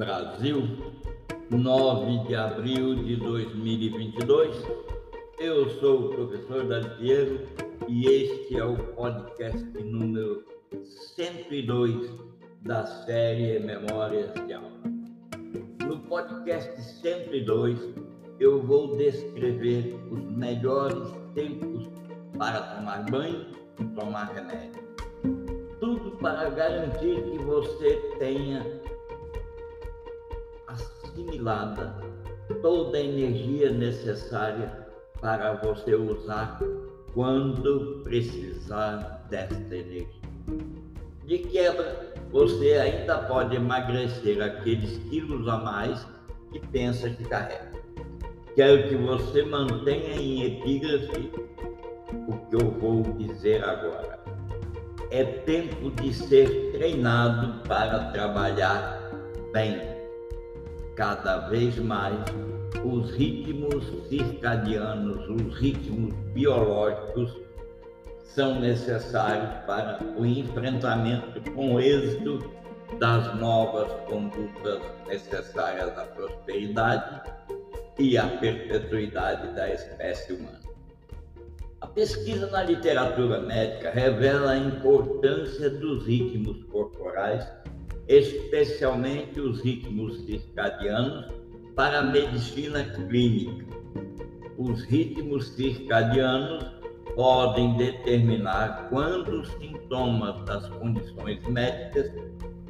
Brasil, 9 de abril de 2022. Eu sou o professor Dalpiero e este é o podcast número 102 da série Memórias de Aula. No podcast 102, eu vou descrever os melhores tempos para tomar banho e tomar remédio. Tudo para garantir que você tenha assimilada toda a energia necessária para você usar quando precisar desta energia. De quebra, você ainda pode emagrecer aqueles quilos a mais que pensa que carrega. Quero que você mantenha em epígrafe o que eu vou dizer agora. É tempo de ser treinado para trabalhar bem cada vez mais os ritmos circadianos, os ritmos biológicos são necessários para o enfrentamento com êxito das novas condutas necessárias à prosperidade e à perpetuidade da espécie humana. A pesquisa na literatura médica revela a importância dos ritmos corporais especialmente os ritmos circadianos, para a medicina clínica. Os ritmos circadianos podem determinar quando os sintomas das condições médicas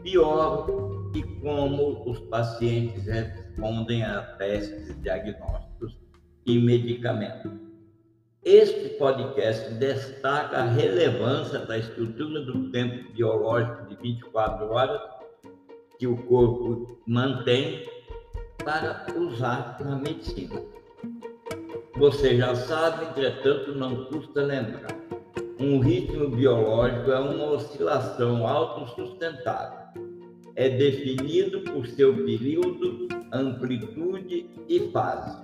pioram e como os pacientes respondem a testes diagnósticos e medicamentos. Este podcast destaca a relevância da estrutura do tempo biológico de 24 horas que o corpo mantém para usar na medicina. Você já sabe, entretanto, não custa lembrar. Um ritmo biológico é uma oscilação autossustentável. É definido por seu período, amplitude e fase.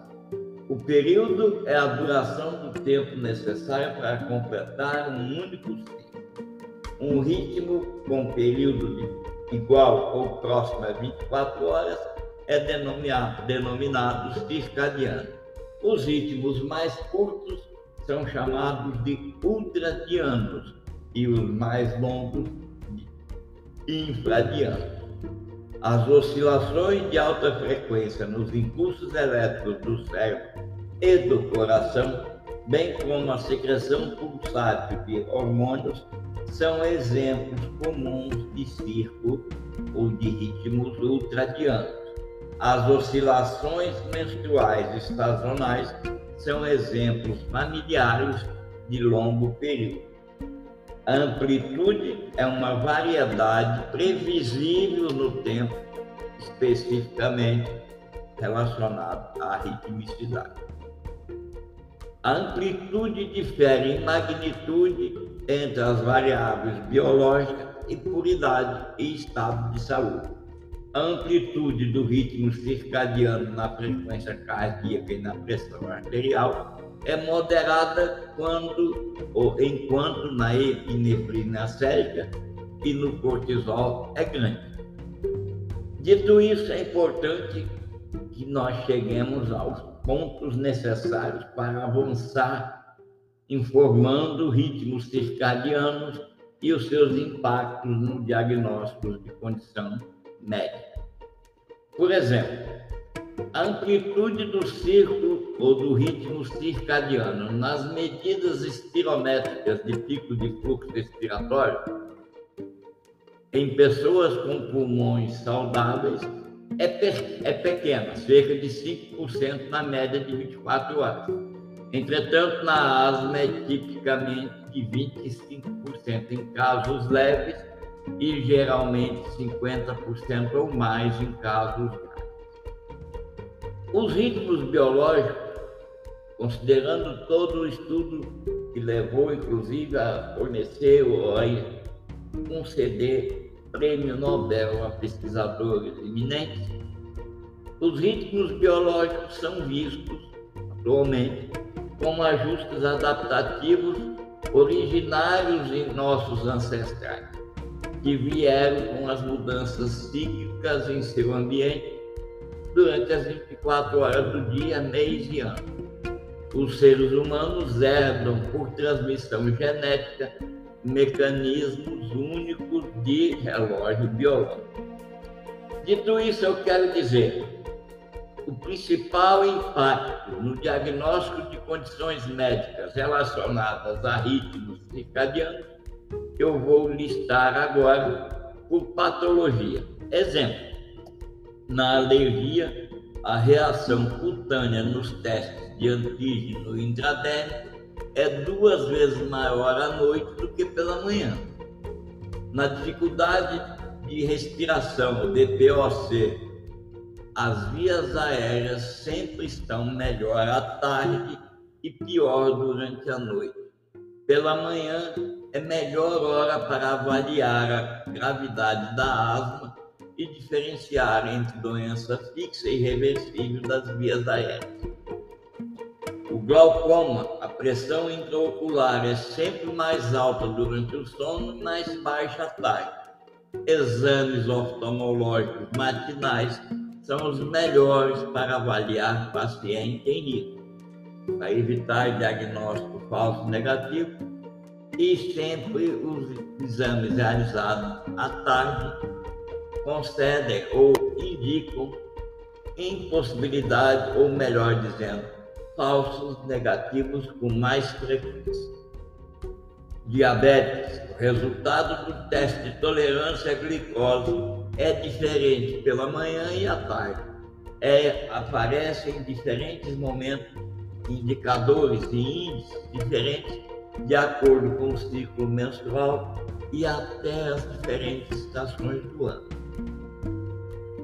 O período é a duração do tempo necessário para completar um único ciclo. Um ritmo com período de igual ou próximo a 24 horas é denominado, denominado circadiano. Os ritmos mais curtos são chamados de ultradianos e os mais longos de infradianos. As oscilações de alta frequência nos impulsos elétricos do cérebro e do coração, bem como a secreção pulsátil de hormônios, são exemplos comuns de circo ou de ritmos ultradianos. As oscilações menstruais estacionais são exemplos familiares de longo período. A amplitude é uma variedade previsível no tempo, especificamente relacionada à ritmicidade. A amplitude difere em magnitude entre as variáveis biológica e puridade e estado de saúde. A amplitude do ritmo circadiano na frequência cardíaca e na pressão arterial é moderada quando ou enquanto na epinefrina sérica e no cortisol é grande. Dito isso, é importante que nós cheguemos aos pontos necessários para avançar, informando ritmos circadianos e os seus impactos no diagnóstico de condição médica. Por exemplo, a amplitude do círculo ou do ritmo circadiano nas medidas espirométricas de pico de fluxo respiratório em pessoas com pulmões saudáveis é, é pequena, cerca de 5% na média de 24 horas. Entretanto, na asma é tipicamente de 25% em casos leves e geralmente 50% ou mais em casos graves. Os ritmos biológicos, considerando todo o estudo que levou, inclusive, a fornecer ou a conceder prêmio Nobel a pesquisadores eminentes, os ritmos biológicos são vistos atualmente como ajustes adaptativos originários em nossos ancestrais, que vieram com as mudanças cíclicas em seu ambiente durante as 24 horas do dia, mês e ano. Os seres humanos herdam por transmissão genética mecanismos únicos de relógio biológico. Dito isso, eu quero dizer, o principal impacto no diagnóstico de condições médicas relacionadas a ritmos circadianos, eu vou listar agora por patologia. Exemplo, na alergia, a reação cutânea nos testes de antígeno intradérmico é duas vezes maior à noite do que pela manhã. Na dificuldade de respiração, DPOC, as vias aéreas sempre estão melhor à tarde e pior durante a noite. Pela manhã é melhor hora para avaliar a gravidade da asma e diferenciar entre doença fixa e reversível das vias aéreas. Glaucoma, a pressão intraocular é sempre mais alta durante o sono mais baixa à tarde. Exames oftalmológicos matinais são os melhores para avaliar paciente em risco, para evitar diagnóstico falso negativo e sempre os exames realizados à tarde concedem ou indicam impossibilidade, ou melhor dizendo, falsos negativos com mais frequência. Diabetes. O resultado do teste de tolerância à glicose é diferente pela manhã e à tarde. É, aparece em diferentes momentos indicadores e índices diferentes de acordo com o ciclo menstrual e até as diferentes estações do ano.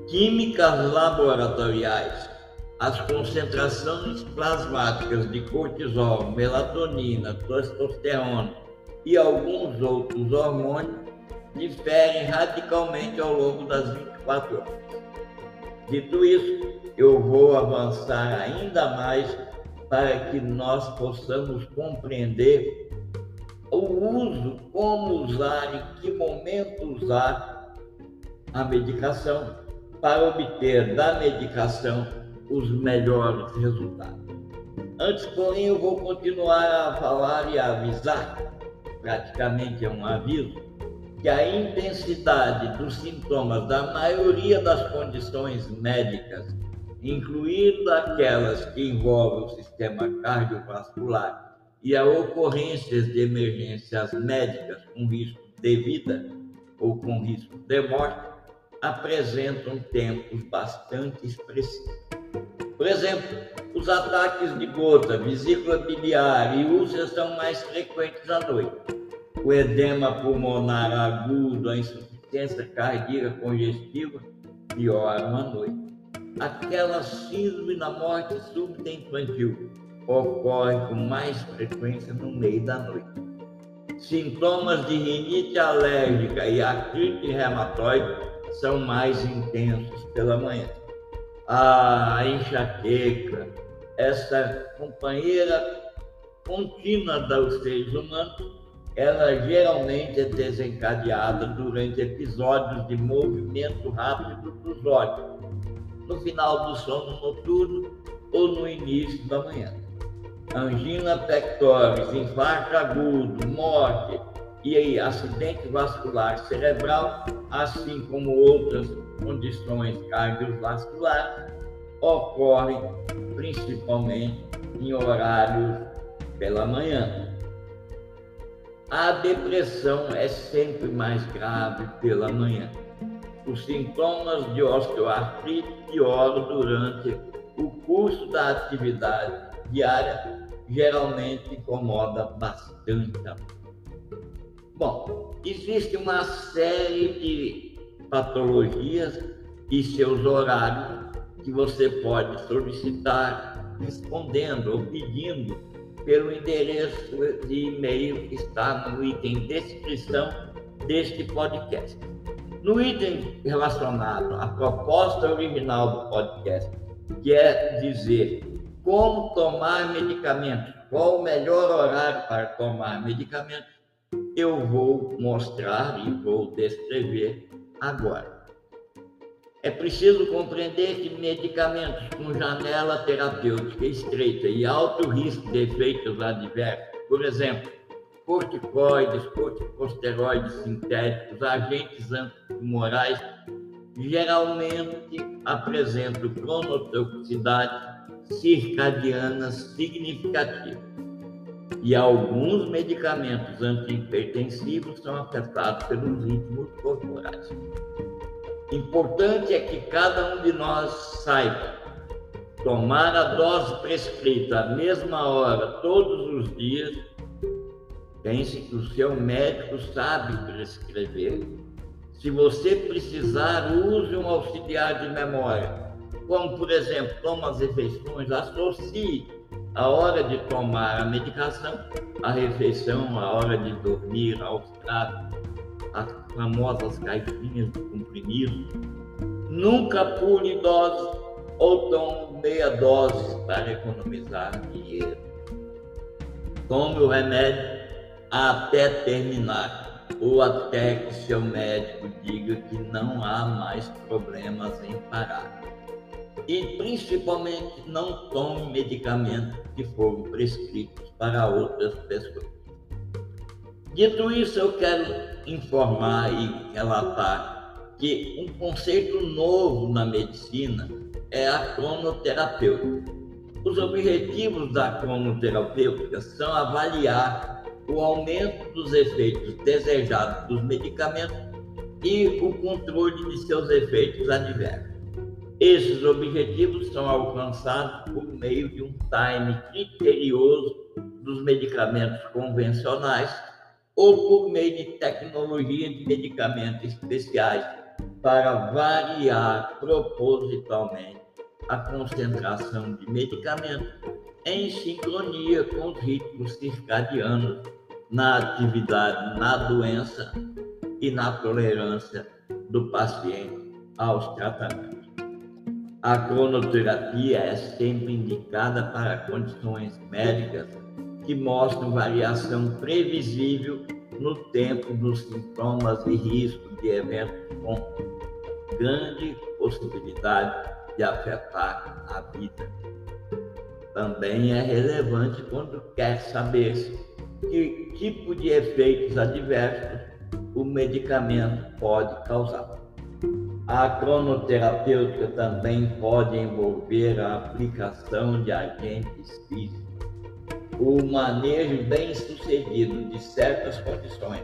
Químicas laboratoriais. As concentrações plasmáticas de cortisol, melatonina, testosterona e alguns outros hormônios diferem radicalmente ao longo das 24 horas. Dito isso, eu vou avançar ainda mais para que nós possamos compreender o uso, como usar, em que momento usar a medicação para obter da medicação os melhores resultados. Antes, porém, eu vou continuar a falar e a avisar, praticamente é um aviso, que a intensidade dos sintomas da maioria das condições médicas, incluindo aquelas que envolvem o sistema cardiovascular e a ocorrências de emergências médicas com risco de vida ou com risco de morte, apresentam tempos bastante expressivos. Por exemplo, os ataques de gota, vesícula biliar e úlceras são mais frequentes à noite. O edema pulmonar agudo, a insuficiência cardíaca congestiva pioram à noite. Aquela síndrome da morte súbita infantil ocorre com mais frequência no meio da noite. Sintomas de rinite alérgica e artrite reumatoide são mais intensos pela manhã. A enxaqueca, essa companheira contínua dos seres humanos, ela geralmente é desencadeada durante episódios de movimento rápido dos olhos, no final do sono noturno ou no início da manhã. Angina pectoris, infarto agudo, morte, e aí, acidente vascular cerebral, assim como outras condições cardiovasculares, ocorrem principalmente em horários pela manhã. A depressão é sempre mais grave pela manhã. Os sintomas de osteoartrite pioram durante o curso da atividade diária, geralmente incomoda bastante Bom, existe uma série de patologias e seus horários que você pode solicitar respondendo ou pedindo pelo endereço de e-mail que está no item descrição deste podcast. No item relacionado à proposta original do podcast, que é dizer como tomar medicamentos, qual o melhor horário para tomar medicamentos, eu vou mostrar e vou descrever agora. É preciso compreender que medicamentos com janela terapêutica estreita e alto risco de efeitos adversos, por exemplo, corticoides, corticosteroides sintéticos, agentes antitumorais, geralmente apresentam cronotoxicidade circadiana significativa. E alguns medicamentos antihipertensivos são afetados pelos ritmos corporais. Importante é que cada um de nós saiba tomar a dose prescrita à mesma hora, todos os dias. Pense que o seu médico sabe prescrever. Se você precisar, use um auxiliar de memória como por exemplo, toma as refeições, associe a hora de tomar a medicação, a refeição, a hora de dormir, aos tratos, as famosas caixinhas de comprimidos. Nunca pule dose ou tome meia dose para economizar dinheiro. Tome o remédio até terminar ou até que seu médico diga que não há mais problemas em parar e principalmente não tome medicamentos que foram prescritos para outras pessoas. Dito isso, eu quero informar e relatar que um conceito novo na medicina é a cronoterapêutica. Os objetivos da cronoterapêutica são avaliar o aumento dos efeitos desejados dos medicamentos e o controle de seus efeitos adversos. Esses objetivos são alcançados por meio de um time criterioso dos medicamentos convencionais ou por meio de tecnologia de medicamentos especiais para variar propositalmente a concentração de medicamentos em sincronia com os ritmos circadianos na atividade, na doença e na tolerância do paciente aos tratamentos. A cronoterapia é sempre indicada para condições médicas que mostram variação previsível no tempo dos sintomas e risco de eventos com grande possibilidade de afetar a vida. Também é relevante quando quer saber que tipo de efeitos adversos o medicamento pode causar. A cronoterapêutica também pode envolver a aplicação de agentes físicos, o manejo bem sucedido de certas condições,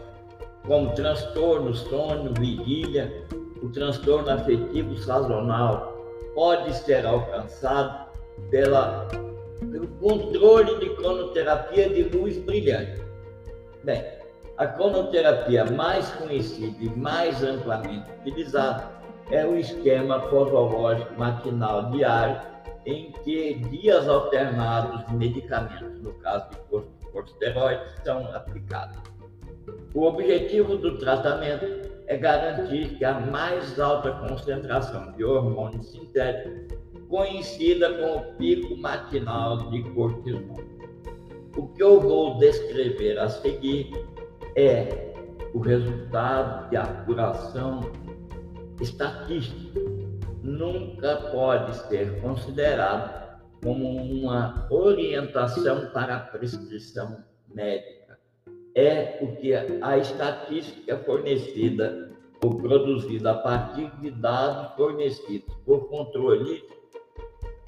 como transtorno, sono, vigília, o transtorno afetivo sazonal, pode ser alcançado pela, pelo controle de cronoterapia de luz brilhante. Bem, a cronoterapia mais conhecida e mais amplamente utilizada é o esquema posológico matinal diário, em que dias alternados de medicamentos, no caso de corticosteroides, são aplicados. O objetivo do tratamento é garantir que a mais alta concentração de hormônio sintético coincida com o pico matinal de cortisol. O que eu vou descrever a seguir é o resultado de apuração estatística nunca pode ser considerado como uma orientação para a prescrição médica. É o que a estatística fornecida ou produzida a partir de dados fornecidos por controle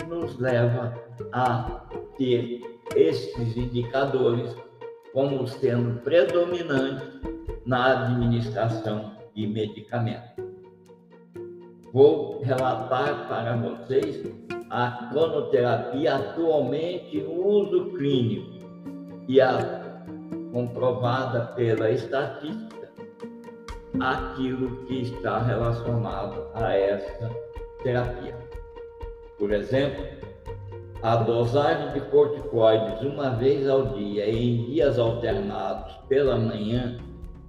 nos leva a ter esses indicadores como sendo predominantes na administração de medicamentos vou relatar para vocês a cronoterapia atualmente em uso clínico e a comprovada pela estatística aquilo que está relacionado a essa terapia. Por exemplo, a dosagem de corticoides uma vez ao dia em dias alternados pela manhã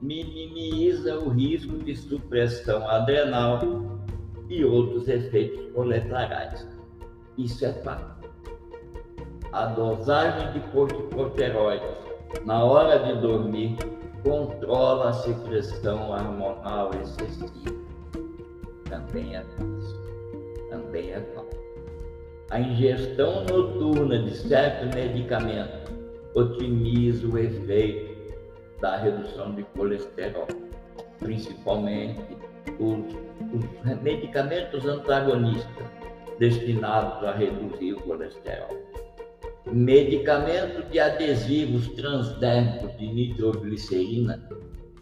minimiza o risco de supressão adrenal e outros efeitos colaterais. Isso é fato. A dosagem de corticosteroides na hora de dormir controla a secreção hormonal excessiva. Também é fácil. Também é fácil. A ingestão noturna de certo medicamento otimiza o efeito da redução de colesterol, principalmente os, os medicamentos antagonistas destinados a reduzir o colesterol. Medicamento de adesivos transdérmicos de nitroglicerina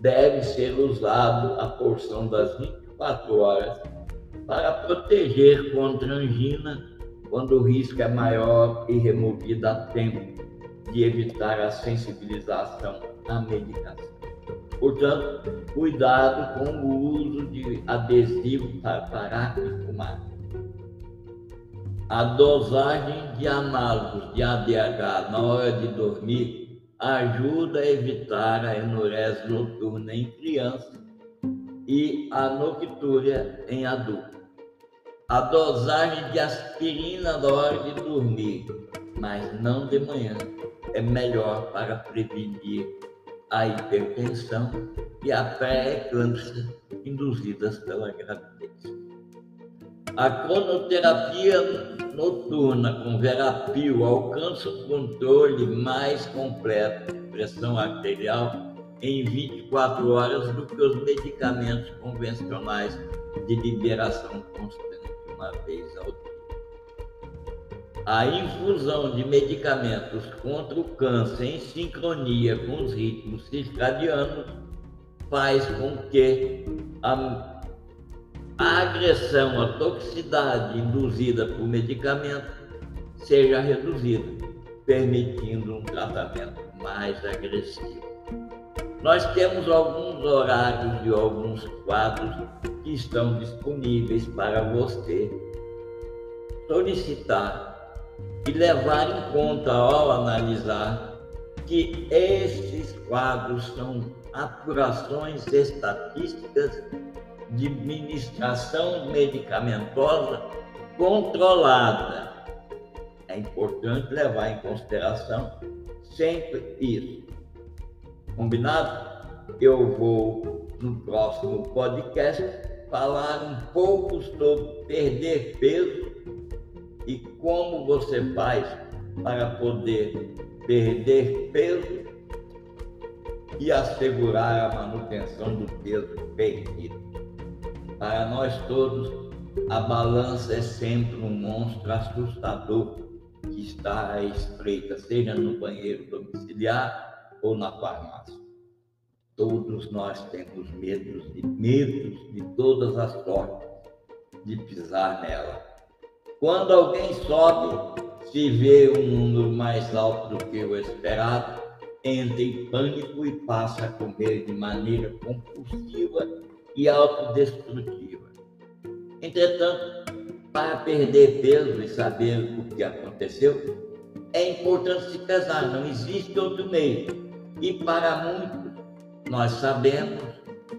deve ser usado a porção das 24 horas para proteger contra angina quando o risco é maior e removido a tempo de evitar a sensibilização à medicação. Portanto, cuidado com o uso de adesivo para parar de fumar. A dosagem de análogos de ADH na hora de dormir ajuda a evitar a enurese noturna em crianças e a noctúria em adultos. A dosagem de aspirina na hora de dormir, mas não de manhã, é melhor para prevenir a hipertensão e a pré-eclâmpsia induzidas pela gravidez. A cronoterapia noturna com verapil alcança o controle mais completo de pressão arterial em 24 horas do que os medicamentos convencionais de liberação constante uma vez ao dia. A infusão de medicamentos contra o câncer em sincronia com os ritmos circadianos faz com que a, a agressão, a toxicidade induzida por medicamento seja reduzida, permitindo um tratamento mais agressivo. Nós temos alguns horários de alguns quadros que estão disponíveis para você solicitar e levar em conta ao analisar que esses quadros são apurações estatísticas de administração medicamentosa controlada. É importante levar em consideração sempre isso. Combinado? Eu vou no próximo podcast falar um pouco sobre perder peso e como você faz para poder perder peso e assegurar a manutenção do peso perdido. Para nós todos, a balança é sempre um monstro assustador que está à espreita, seja no banheiro domiciliar ou na farmácia. Todos nós temos medos de medos de todas as sortes de pisar nela. Quando alguém sobe, se vê um número mais alto do que o esperado, entra em pânico e passa a comer de maneira compulsiva e autodestrutiva. Entretanto, para perder peso e saber o que aconteceu, é importante se pesar, não existe outro meio. E para muitos, nós sabemos,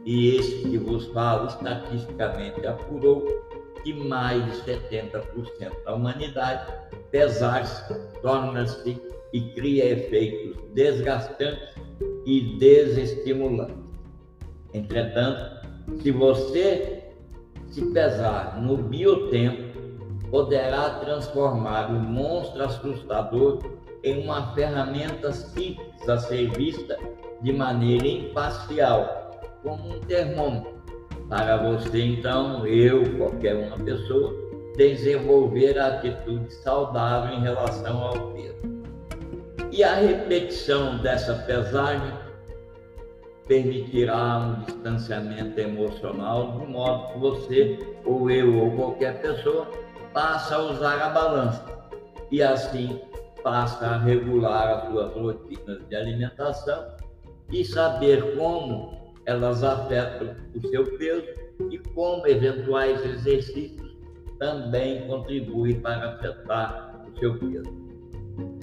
e esse que vos falo estatisticamente apurou, que mais de 70% da humanidade, pesar-se, torna-se e cria efeitos desgastantes e desestimulantes. Entretanto, se você se pesar no biotempo, poderá transformar o monstro assustador em uma ferramenta simples a ser vista de maneira imparcial, como um termômetro para você, então, eu, qualquer uma pessoa, desenvolver a atitude saudável em relação ao peso. E a repetição dessa pesagem permitirá um distanciamento emocional, de modo que você, ou eu, ou qualquer pessoa, passa a usar a balança e assim passa a regular as suas rotinas de alimentação e saber como elas afetam o seu peso e como eventuais exercícios também contribuem para afetar o seu peso.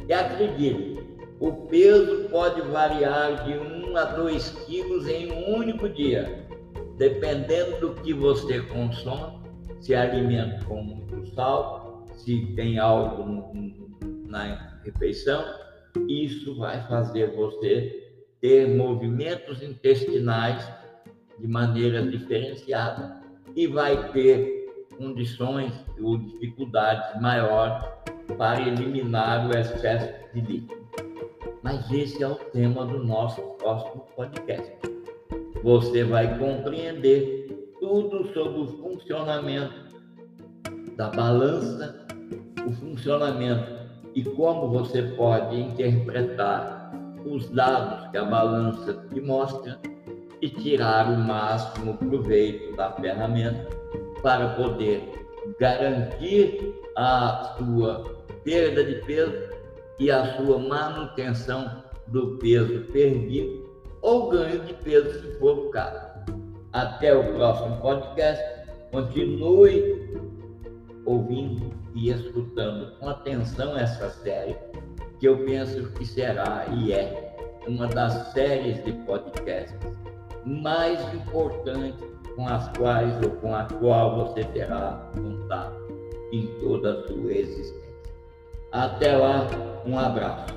E acredite, o peso pode variar de 1 a 2 quilos em um único dia, dependendo do que você consome, se alimento com muito sal, se tem algo na refeição, isso vai fazer você ter movimentos intestinais de maneira diferenciada e vai ter condições ou dificuldades maiores para eliminar o excesso de líquido. Mas esse é o tema do nosso próximo podcast. Você vai compreender tudo sobre o funcionamento da balança, o funcionamento e como você pode interpretar os dados que a balança te mostra e tirar o máximo proveito da ferramenta para poder garantir a sua perda de peso e a sua manutenção do peso perdido ou ganho de peso, se for o caso. Até o próximo podcast. Continue ouvindo e escutando com atenção essa série, que eu penso que será e é uma das séries de podcasts mais importantes com as quais ou com a qual você terá contato em toda a sua existência. Até lá, um abraço.